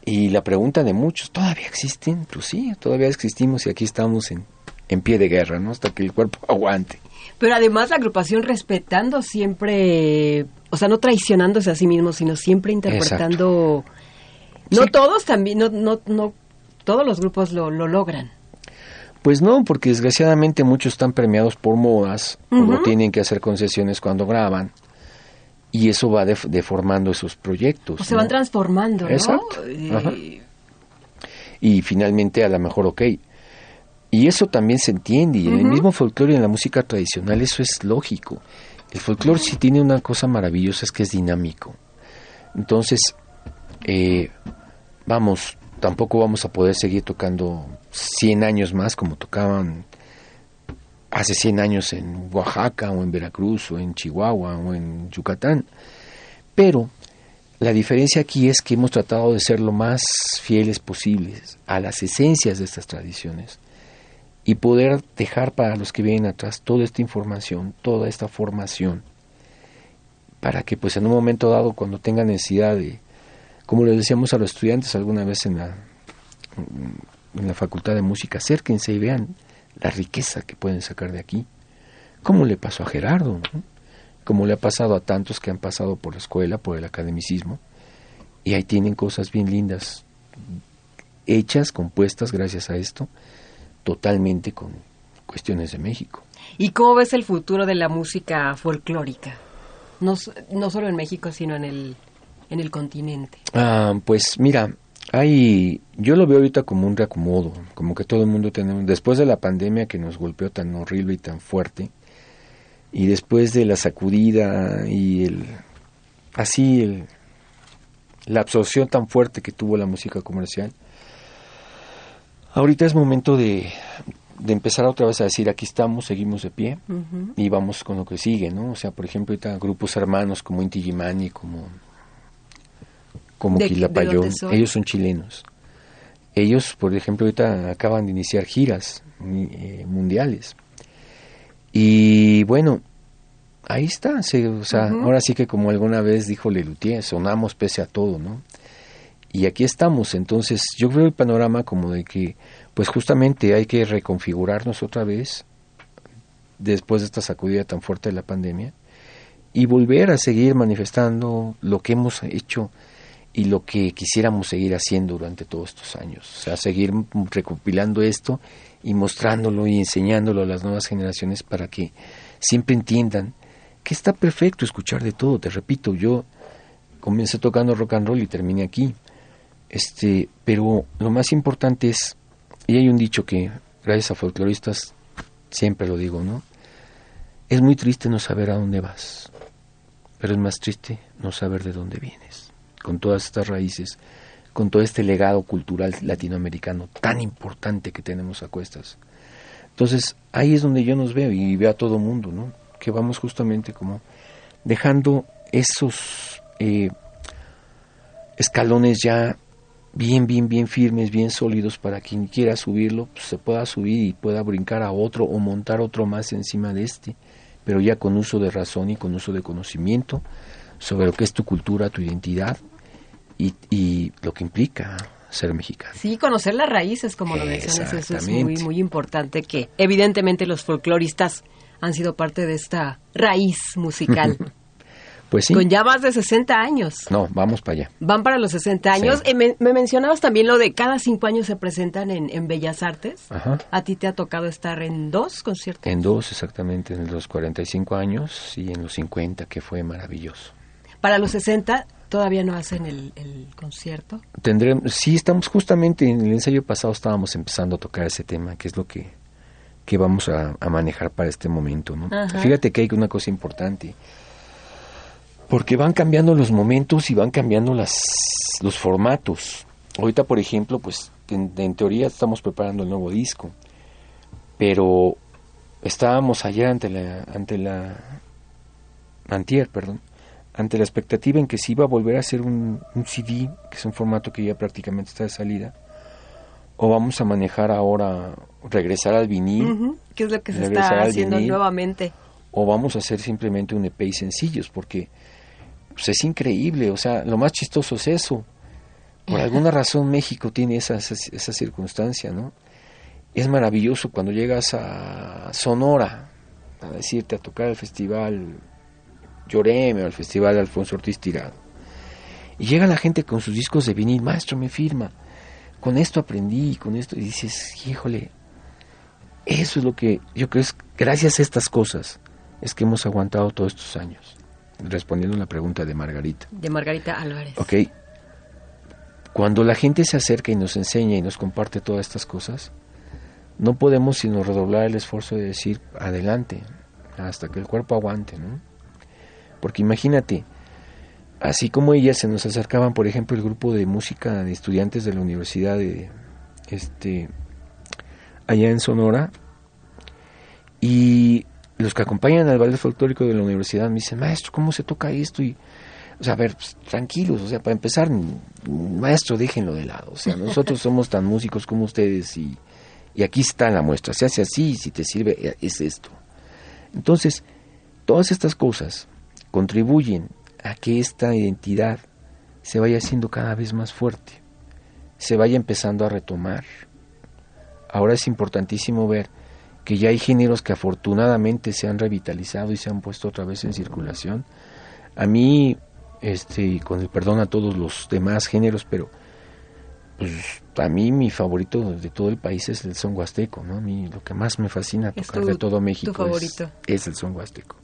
y la pregunta de muchos, ¿todavía existen? Pues sí, todavía existimos y aquí estamos en, en pie de guerra, ¿no? Hasta que el cuerpo [laughs] aguante. Pero además la agrupación respetando siempre, o sea, no traicionándose a sí mismo, sino siempre interpretando. No Sí. todos también, no, no, no, todos los grupos lo, lo logran. Pues no, porque desgraciadamente muchos están premiados por modas o no Ujú. tienen que hacer concesiones cuando graban y eso va def- deformando esos proyectos. O se ¿no? van transformando, ¿no? Exacto. Eh, Ajá. y finalmente a lo mejor ok. Y eso también se entiende, y en el mismo folclore y en la música tradicional eso es lógico. El folclore sí tiene una cosa maravillosa, es que es dinámico. Entonces, eh, vamos, tampoco vamos a poder seguir tocando 100 años más como tocaban hace 100 años en Oaxaca o en Veracruz o en Chihuahua o en Yucatán. Pero la diferencia aquí es que hemos tratado de ser lo más fieles posibles a las esencias de estas tradiciones y poder dejar para los que vienen atrás toda esta información, toda esta formación, para que pues en un momento dado cuando tengan necesidad de, como les decíamos a los estudiantes alguna vez en la, en la facultad de música, acérquense y vean la riqueza que pueden sacar de aquí, como le pasó a Gerardo, ¿no? como le ha pasado a tantos que han pasado por la escuela, por el academicismo, y ahí tienen cosas bien lindas, hechas, compuestas gracias a esto, totalmente con cuestiones de México. ¿Y cómo ves el futuro de la música folclórica? No, no solo en México, sino en el, en el continente. Ah, pues mira, hay, yo lo veo ahorita como un reacomodo, como que todo el mundo tenemos, después de la pandemia que nos golpeó tan horrible y tan fuerte, y después de la sacudida y el, así el, la absorción tan fuerte que tuvo la música comercial, ahorita es momento de, de empezar otra vez a decir aquí estamos, seguimos de pie y vamos con lo que sigue, ¿no? O sea, por ejemplo, ahorita grupos hermanos como Inti Gimani, como como ¿De- son? ellos son chilenos. Ellos, por ejemplo, ahorita acaban de iniciar giras eh, mundiales. Y bueno, ahí está. se- o sea, ahora sí que como alguna vez dijo Lelutier, sonamos pese a todo, ¿no? Y aquí estamos. Entonces, yo veo el panorama como de que, pues justamente hay que reconfigurarnos otra vez después de esta sacudida tan fuerte de la pandemia y volver a seguir manifestando lo que hemos hecho y lo que quisiéramos seguir haciendo durante todos estos años. O sea, seguir recopilando esto y mostrándolo y enseñándolo a las nuevas generaciones para que siempre entiendan que está perfecto escuchar de todo. Te repito, yo comencé tocando rock and roll y terminé aquí. Este, pero lo más importante es, y hay un dicho que gracias a folcloristas siempre lo digo, ¿no? Es muy triste no saber a dónde vas, pero es más triste no saber de dónde vienes. Con todas estas raíces, con todo este legado cultural latinoamericano tan importante que tenemos a cuestas. Entonces, ahí es donde yo nos veo y veo a todo mundo, ¿no? Que vamos justamente como dejando esos eh, escalones ya bien, bien, bien firmes, bien sólidos para quien quiera subirlo, pues, se pueda subir y pueda brincar a otro o montar otro más encima de este, pero ya con uso de razón y con uso de conocimiento sobre lo que es tu cultura, tu identidad y, y lo que implica ser mexicano. Sí, conocer las raíces, como lo mencionas, eso es muy, muy importante, que evidentemente los folcloristas han sido parte de esta raíz musical. [laughs] Pues sí, Con ya más de 60 años. no, vamos para allá. Van para los 60 años. Sí. Eh, me, me mencionabas también lo de cada cinco años se presentan en, en Bellas Artes. Ajá. A ti te ha tocado estar en dos conciertos. En dos exactamente, en los 45 años y en los 50, que fue maravilloso. Para los 60 todavía no hacen el, el concierto. tendremos, sí estamos justamente en el ensayo pasado estábamos empezando a tocar ese tema, que es lo que, que vamos a, a manejar para este momento, ¿no? Fíjate que hay una cosa importante, porque van cambiando los momentos y van cambiando las, los formatos. Ahorita, por ejemplo, pues en, en teoría estamos preparando el nuevo disco, pero estábamos ayer ante la, ante la, antier, perdón, ante la expectativa en que se iba a volver a hacer un, un CD, que es un formato que ya prácticamente está de salida, o vamos a manejar ahora, regresar al vinil, Ujú, ¿Qué es lo que se está haciendo vinil. nuevamente? o vamos a hacer simplemente un EP y sencillos, porque pues, es increíble, o sea, lo más chistoso es eso. Por [laughs] alguna razón México tiene esa, esa, esa circunstancia, ¿no? Es maravilloso cuando llegas a Sonora, a decirte, a tocar el festival Lloreme al festival Alfonso Ortiz Tirado. Y llega la gente con sus discos de vinil, maestro, me firma. Con esto aprendí, con esto, y dices, híjole, eso es lo que yo creo es gracias a estas cosas es que hemos aguantado todos estos años. Respondiendo a la pregunta de Margarita. De Margarita Álvarez. Ok, cuando la gente se acerca y nos enseña y nos comparte todas estas cosas, no podemos sino redoblar el esfuerzo de decir adelante, hasta que el cuerpo aguante, ¿no? Porque imagínate, así como ellas se nos acercaban, por ejemplo, el grupo de música de estudiantes de la universidad de este allá en Sonora y los que acompañan al ballet folclórico de la universidad me dicen, maestro, ¿cómo se toca esto? Y, o sea, a ver, pues, tranquilos, o sea, para empezar, maestro, déjenlo de lado. O sea, [laughs] nosotros somos tan músicos como ustedes y, y aquí está la muestra. Se hace así, si te sirve, eh, es esto. Entonces, todas estas cosas contribuyen a que esta identidad se vaya haciendo cada vez más fuerte, se vaya empezando a retomar. Ahora es importantísimo ver que ya hay géneros que afortunadamente se han revitalizado y se han puesto otra vez en circulación. A mí este, con el perdón a todos los demás géneros, pero pues a mí mi favorito de todo el país es el son huasteco, ¿no? A mí lo que más me fascina tocar tu- de todo México es, es el son huasteco.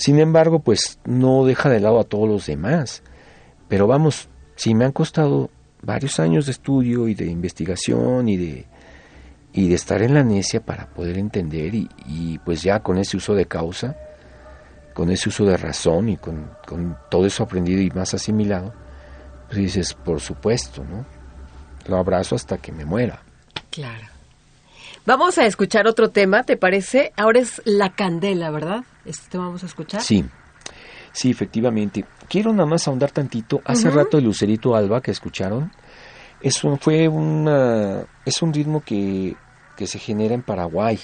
Sin embargo, pues no deja de lado a todos los demás. Pero vamos, sí me han costado varios años de estudio y de investigación y de y de estar en la necia para poder entender y, y, pues ya con ese uso de causa, con ese uso de razón y con, con todo eso aprendido y más asimilado, pues dices, por supuesto, ¿no? Lo abrazo hasta que me muera. Claro. Vamos a escuchar otro tema, ¿te parece? Ahora es La Candela, ¿verdad? Este tema vamos a escuchar. Sí, sí, efectivamente. Quiero nada más ahondar tantito. Hace rato el Lucerito Alba que escucharon, es un, fue una, es un ritmo que, que se genera en Paraguay,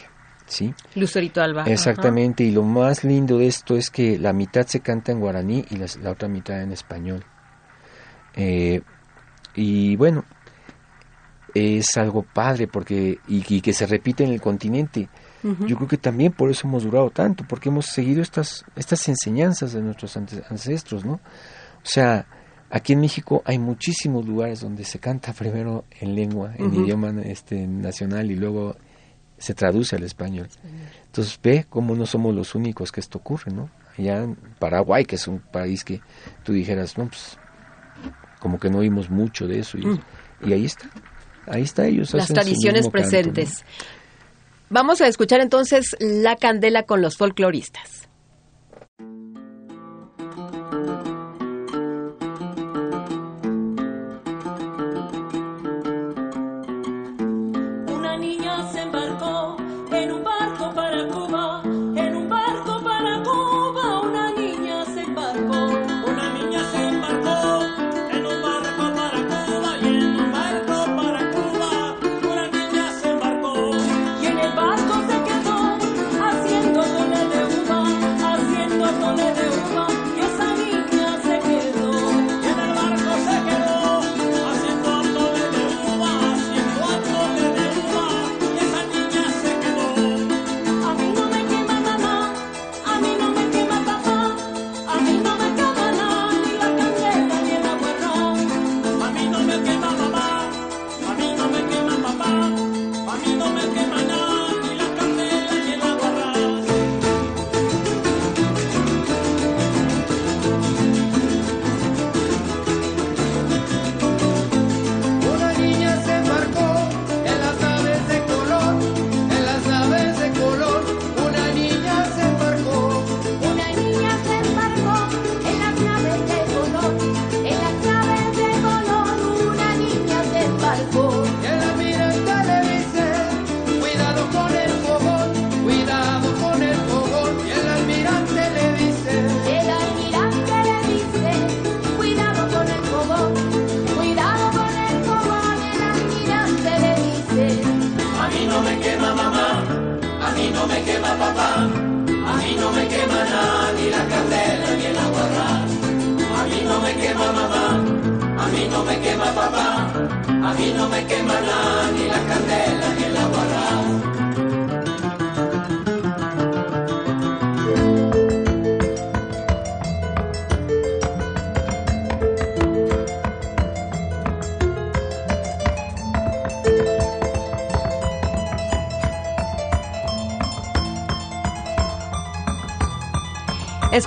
¿sí? Lucerito Alba. Exactamente, y lo más lindo de esto es que la mitad se canta en guaraní y la, la otra mitad en español. Eh, y bueno, es algo padre porque y, y que se repite en el continente. Yo creo que también por eso hemos durado tanto, porque hemos seguido estas, estas enseñanzas de nuestros ancestros, ¿no? O sea, aquí en México hay muchísimos lugares donde se canta [laughs] primero en lengua, en idioma este, nacional y luego se traduce al español. Entonces ve cómo no somos los únicos que esto ocurre, ¿no? Allá en Paraguay, que es un país que tú dijeras, no, pues como que no oímos mucho de eso. Y, Mm. y ahí está, ahí está ellos. Las tradiciones canto, ¿no? Vamos a escuchar entonces La Candela con los folcloristas.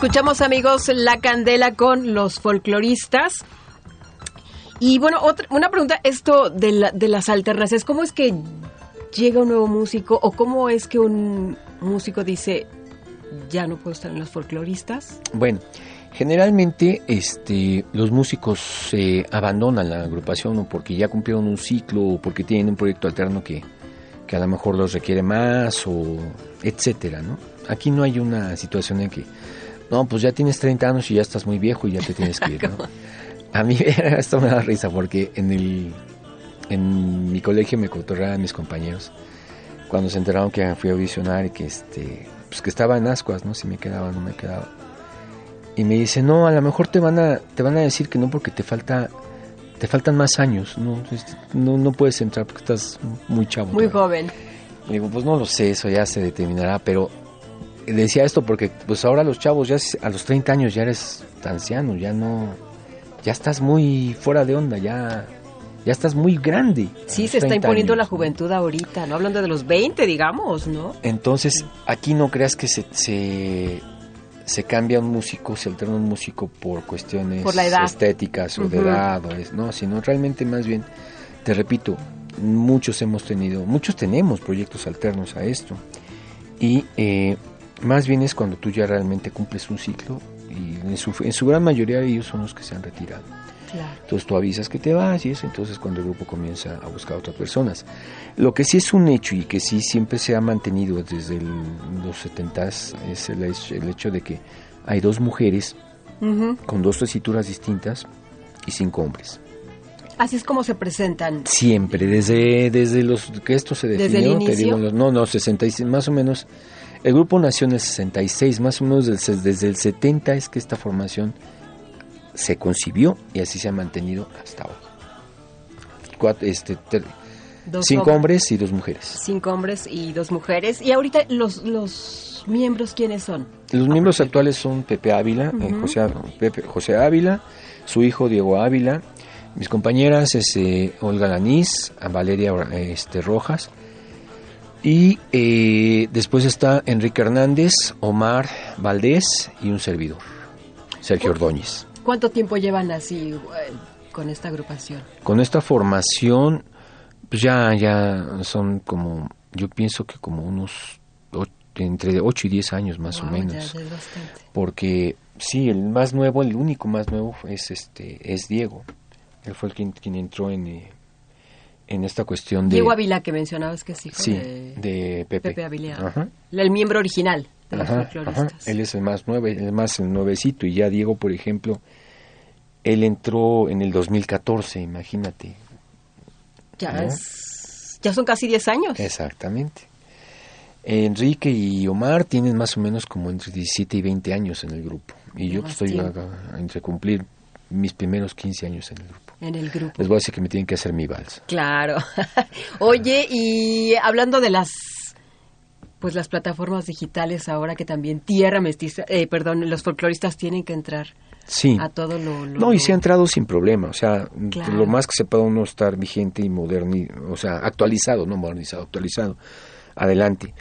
Escuchamos, amigos, La Candela con los folcloristas. Y bueno, otra, una pregunta, esto de, la- de las alternancias, ¿cómo es que llega un nuevo músico o cómo es que un músico dice, ya no puedo estar en los folcloristas? Bueno, generalmente este, los músicos eh, abandonan la agrupación o porque ya cumplieron un ciclo o porque tienen un proyecto alterno que, que a lo mejor los requiere más o etcétera, ¿no? Aquí no hay una situación en que, no, pues ya tienes 30 años y ya estás muy viejo y ya te tienes que ir, ¿no? A mí [laughs] esto me da risa porque en el en mi colegio me cotorreaban mis compañeros cuando se enteraron que fui a audicionar y que este pues que estaba en ascuas, ¿no? Si me quedaba o no me quedaba. Y me dice, "No, a lo mejor te van a te van a decir que no porque te falta te faltan más años, no este, no, no puedes entrar porque estás muy chavo." Muy todavía". joven. Le digo, "Pues no lo sé, eso ya se determinará, pero decía esto porque pues ahora los chavos ya a los 30 años ya eres anciano, ya no ya estás muy fuera de onda, ya ya estás muy grande. Sí, se está 30 imponiendo la juventud ahorita, ¿no? Hablando de los 20, digamos, ¿no? Entonces, aquí no creas que se, se, se cambia un músico, se alterna un músico por cuestiones Por la edad. estéticas o de edad, o es- no, sino realmente más bien, te repito, muchos hemos tenido, muchos tenemos proyectos alternos a esto. Y eh, más bien es cuando tú ya realmente cumples un ciclo y en su, en su gran mayoría ellos son los que se han retirado. Claro. Entonces tú avisas que te vas y eso, entonces cuando el grupo comienza a buscar a otras personas. Lo que sí es un hecho y que sí siempre se ha mantenido desde el- los 70 es el, hecho- el hecho de que hay dos mujeres con dos tesituras distintas y cinco hombres. Así es como se presentan. Siempre, desde, desde los que esto se ¿Desde el definió, te inicio? digo, no, no, 66, más o menos. El grupo nació en el 66, más o menos desde, el 70 es que esta formación se concibió y así se ha mantenido hasta hoy. Cuatro, este, ter- cinco hom- hombres y dos mujeres. Cinco hombres y dos mujeres. Y ahorita los, los miembros, ¿quiénes son? Los miembros actuales son Pepe Ávila, eh, José, Pepe- José Ávila, su hijo Diego Ávila, mis compañeras es eh, Olga Lanís, Valeria este, Rojas, y eh, después está Enrique Hernández, Omar Valdés y un servidor, Sergio Ordóñez. ¿Cuánto tiempo llevan así eh, con esta agrupación? Con esta formación, pues ya, ya son como, yo pienso que como unos o- entre 8 y 10 años más Wow, o menos. ya porque sí, el más nuevo, el único más nuevo es este es Diego. Él fue el quien, quien entró en, eh, en esta cuestión de Diego Ávila, que mencionabas que es hijo sí, de, de Pepe. Pepe Ávila. El miembro original de los Ajá, folcloristas. ajá. Él es el más nueve, el más nuevecito y ya Diego, por ejemplo, él entró en el 2014, imagínate. ya, ¿no? es- ya son casi 10 años. Exactamente. Enrique y Omar tienen más o menos como entre 17 y 20 años en el grupo. Y yo estoy tiempo. a- a- entre cumplir mis primeros 15 años en el grupo. En el grupo. Les voy a decir que me tienen que hacer mi vals. Claro. [laughs] Oye, y hablando de las pues las plataformas digitales ahora que también Tierra Mestiza, eh, perdón, los folcloristas tienen que entrar Sí. a todo lo, lo- No, y se ha entrado sin problema. O sea, Claro. lo más que se pueda uno estar vigente y moderno, o sea, actualizado, no modernizado, actualizado. Adelante.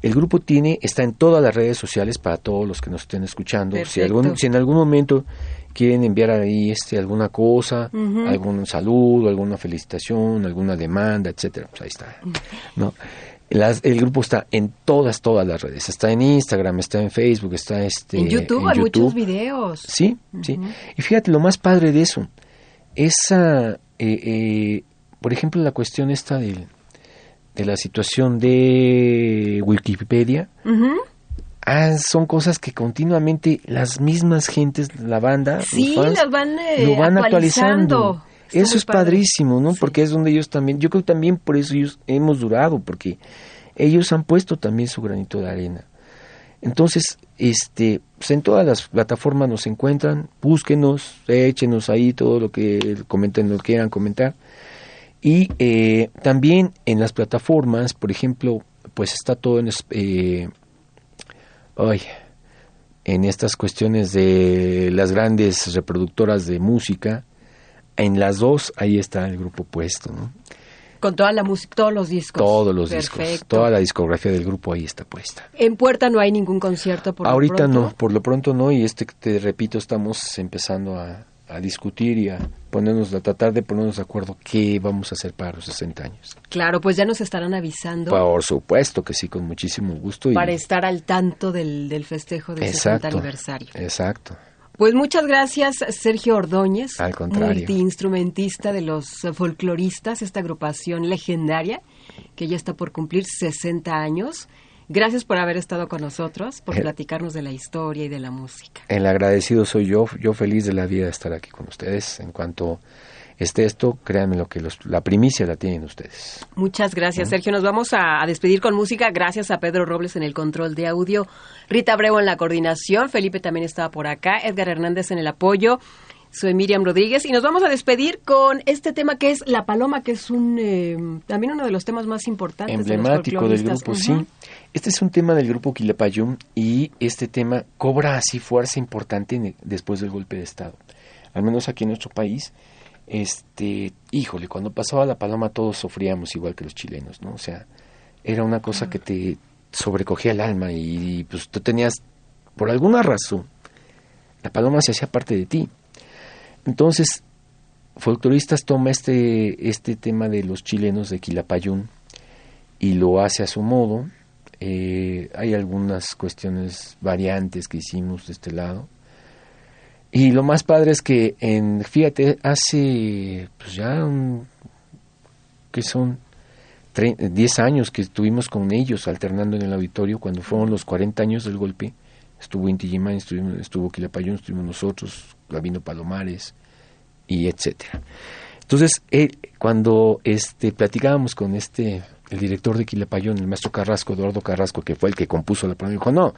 El grupo tiene, está en todas las redes sociales para todos los que nos estén escuchando. Si, Perfecto. algún, si en algún momento quieren enviar ahí este alguna cosa, algún saludo, alguna felicitación, alguna demanda, etcétera, pues ahí está. ¿no? Las- el grupo está en todas, todas las redes. Está en Instagram, está en Facebook, está este, en YouTube hay muchos videos. Sí, sí. Y fíjate lo más padre de eso. Esa, eh, eh, por ejemplo, la cuestión esta del- de la situación de Wikipedia, Ujú. Ah, son cosas que continuamente las mismas gentes, la banda, los fans, van, eh, lo van actualizando. Eso es padre. padrísimo, ¿no? Sí. Porque es donde ellos también, yo creo que también por eso ellos hemos durado, porque ellos han puesto también su granito de arena. Entonces, este, pues en todas las plataformas nos encuentran, búsquenos, échenos ahí todo lo que comenten, lo que quieran comentar. Y eh, también en las plataformas, por ejemplo, pues está todo en, eh, ay, en estas cuestiones de las grandes reproductoras de música. En las dos, ahí está el grupo puesto, ¿no? Con toda la música, todos los discos. Todos los discos, Perfecto. toda la discografía del grupo ahí está puesta. En Puerta no hay ningún concierto por lo Ahorita pronto. no, por lo pronto no, y este, te repito, estamos empezando a, a discutir y a ponernos, a tratar de ponernos de acuerdo qué vamos a hacer para los 60 años. Claro, pues ya nos estarán avisando Por supuesto que sí, con muchísimo gusto. Y, para estar al tanto del, del festejo del 60 exacto, aniversario. exacto. Pues muchas gracias, Sergio Ordóñez, Al contrario. multiinstrumentista de los folcloristas, esta agrupación legendaria que ya está por cumplir 60 años. Gracias por haber estado con nosotros, por Eh. platicarnos de la historia y de la música. El agradecido soy yo, yo feliz de la vida de estar aquí con ustedes. En cuanto esté esto, créanme lo que los, la primicia la tienen ustedes. Muchas gracias, Sergio. Nos vamos a, a despedir con música. Gracias a Pedro Robles en el control de audio, Rita Abreu en la coordinación, Felipe también estaba por acá, Edgar Hernández en el apoyo. Soy Miriam Rodríguez y nos vamos a despedir con este tema que es La Paloma, que es un eh, también uno de los temas más importantes. de los emblemático del folcloristas. grupo, sí. Este es un tema del grupo Quilapayún y este tema cobra así fuerza importante después del golpe de Estado. Al menos aquí en nuestro país, este, híjole, cuando pasaba la paloma todos sufríamos igual que los chilenos, ¿no? O sea, era una cosa que te sobrecogía el alma y, pues tú tenías, por alguna razón, la paloma se hacía parte de ti. Entonces, Folcloristas toma este, este tema de los chilenos de Quilapayún y lo hace a su modo. Eh, hay algunas cuestiones variantes que hicimos de este lado. Y lo más padre es que, en, fíjate, hace pues ya un- que son tre- 10 años que estuvimos con ellos alternando en el auditorio, cuando fueron los 40 años del golpe, estuvo Inti estuvo, estuvo Quilapayún, estuvimos nosotros, Gabino Palomares, y etcétera. Entonces, cuando este platicábamos con este el director de Quilapayón, el maestro Carrasco, Eduardo Carrasco, que fue el que compuso la palabra, dijo, no,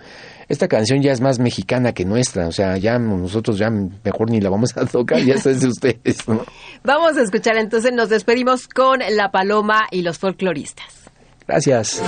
esta canción ya es más mexicana que nuestra, o sea, ya nosotros ya mejor ni la vamos a [laughs] tocar, ya es de ustedes, ¿no? Vamos a escuchar entonces, nos despedimos con La Paloma y los folcloristas. Gracias.